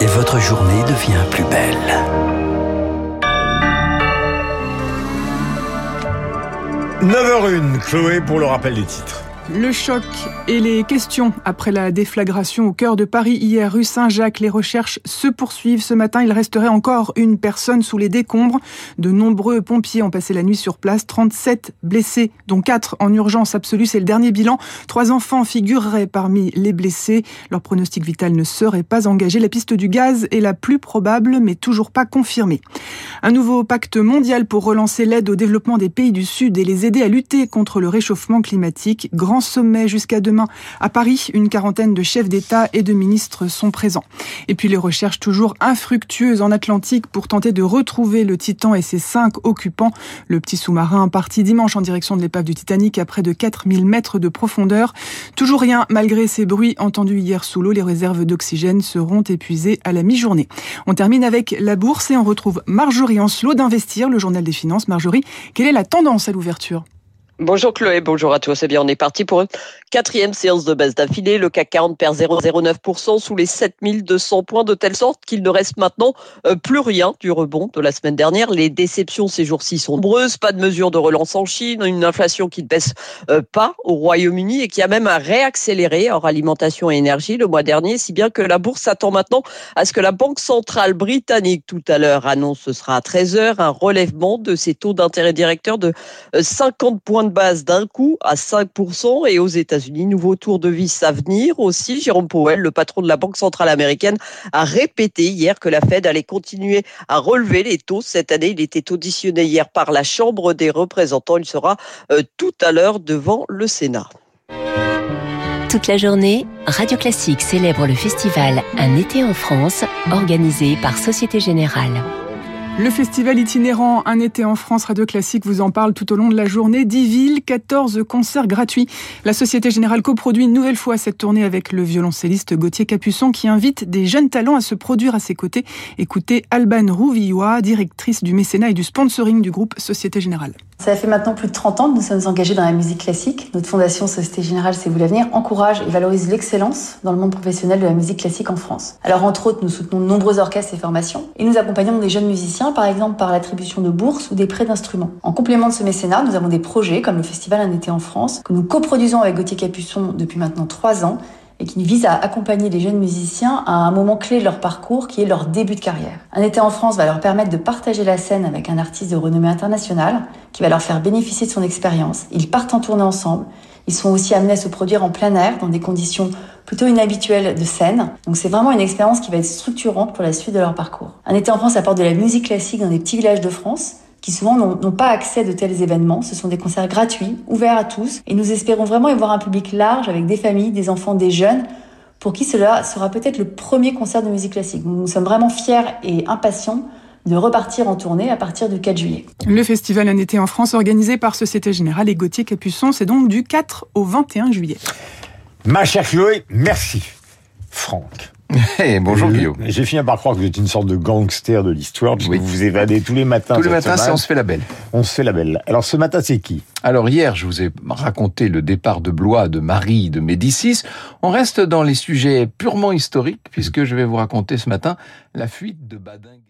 Et votre journée devient plus belle. « 9h01, Chloé, pour le rappel des titres. Le choc et les questions après la déflagration au cœur de Paris hier rue Saint-Jacques. Les recherches se poursuivent. Ce matin, il resterait encore une personne sous les décombres. De nombreux pompiers ont passé la nuit sur place. 37 blessés, dont 4 en urgence absolue. C'est le dernier bilan. Trois enfants figureraient parmi les blessés. Leur pronostic vital ne serait pas engagé. La piste du gaz est la plus probable, mais toujours pas confirmée. Un nouveau pacte mondial pour relancer l'aide au développement des pays du Sud et les aider à lutter contre le réchauffement climatique. Sommet jusqu'à demain à Paris. Une quarantaine de chefs d'État et de ministres sont présents. Et puis les recherches toujours infructueuses en Atlantique pour tenter de retrouver le Titan et ses cinq occupants. Le petit sous-marin parti dimanche en direction de l'épave du Titanic à près de 4000 mètres de profondeur. Toujours rien malgré ces bruits entendus hier sous l'eau. Les réserves d'oxygène seront épuisées à la mi-journée. On termine avec la bourse et on retrouve Marjorie Ancelot d'Investir, le journal des finances. Marjorie, quelle est la tendance à l'ouverture? Bonjour Chloé, bonjour à tous. C'est bien, on est parti pour une quatrième séance de base d'affilée. Le CAC 40 perd 0,09% sous les 7200 points, de telle sorte qu'il ne reste maintenant euh, plus rien du rebond de la semaine dernière. Les déceptions ces jours-ci sont nombreuses. Pas de mesures de relance en Chine, une inflation qui ne baisse euh, pas au Royaume-Uni et qui a même réaccéléré hors alimentation et énergie le mois dernier, si bien que la bourse s'attend maintenant à ce que la Banque centrale britannique tout à l'heure annonce, ce sera à 13h, un relèvement de ses taux d'intérêt directeur de 50 euh, points base d'un coup à 5% et aux États-Unis, nouveau tour de vis à venir aussi. Jérôme Powell, le patron de la Banque centrale américaine, a répété hier que la Fed allait continuer à relever les taux cette année. Il était auditionné hier par la Chambre des représentants. Il sera euh, tout à l'heure devant le Sénat. Toute la journée, Radio Classique célèbre le festival Un été en France, organisé par Société Générale. Le festival itinérant Un été en France Radio Classique vous en parle tout au long de la journée. 10 villes, 14 concerts gratuits. La Société Générale coproduit une nouvelle fois cette tournée avec le violoncelliste Gauthier Capuçon qui invite des jeunes talents à se produire à ses côtés. Écoutez Alban Rouvillois, directrice du mécénat et du sponsoring du groupe Société Générale. Ça fait maintenant plus de 30 ans que nous sommes engagés dans la musique classique. Notre fondation Société Générale C'est vous l'avenir encourage et valorise l'excellence dans le monde professionnel de la musique classique en France. Alors entre autres, nous soutenons de nombreux orchestres et formations et nous accompagnons des jeunes musiciens par exemple par l'attribution de bourses ou des prêts d'instruments. En complément de ce mécénat, nous avons des projets comme le festival Un été en France que nous coproduisons avec Gauthier Capuçon depuis maintenant 3 ans et qui vise à accompagner les jeunes musiciens à un moment clé de leur parcours qui est leur début de carrière. Un été en France va leur permettre de partager la scène avec un artiste de renommée internationale qui va leur faire bénéficier de son expérience. Ils partent en tournée ensemble. Ils sont aussi amenés à se produire en plein air dans des conditions plutôt inhabituelles de scène. Donc c'est vraiment une expérience qui va être structurante pour la suite de leur parcours. Un été en France apporte de la musique classique dans des petits villages de France qui souvent n'ont pas accès de tels événements. Ce sont des concerts gratuits, ouverts à tous, et nous espérons vraiment y voir un public large avec des familles, des enfants, des jeunes, pour qui cela sera peut-être le premier concert de musique classique. Nous sommes vraiment fiers et impatients de repartir en tournée à partir du 4 juillet. Le festival Un été en France organisé par Société Générale et Gauthier Capuçon, c'est donc du 4 au 21 juillet. Ma chère Chloé, merci. Franck. Hey, bonjour Guillaume. J'ai fini par croire que vous êtes une sorte de gangster de l'histoire, puisque vous vous évadez tous les matins. Tous les matins, c'est on se fait la belle. On se fait la belle. Alors ce matin, c'est qui? Alors hier, je vous ai raconté le départ de Blois de Marie de Médicis. On reste dans les sujets purement historiques, puisque je vais vous raconter ce matin la fuite de Badingue.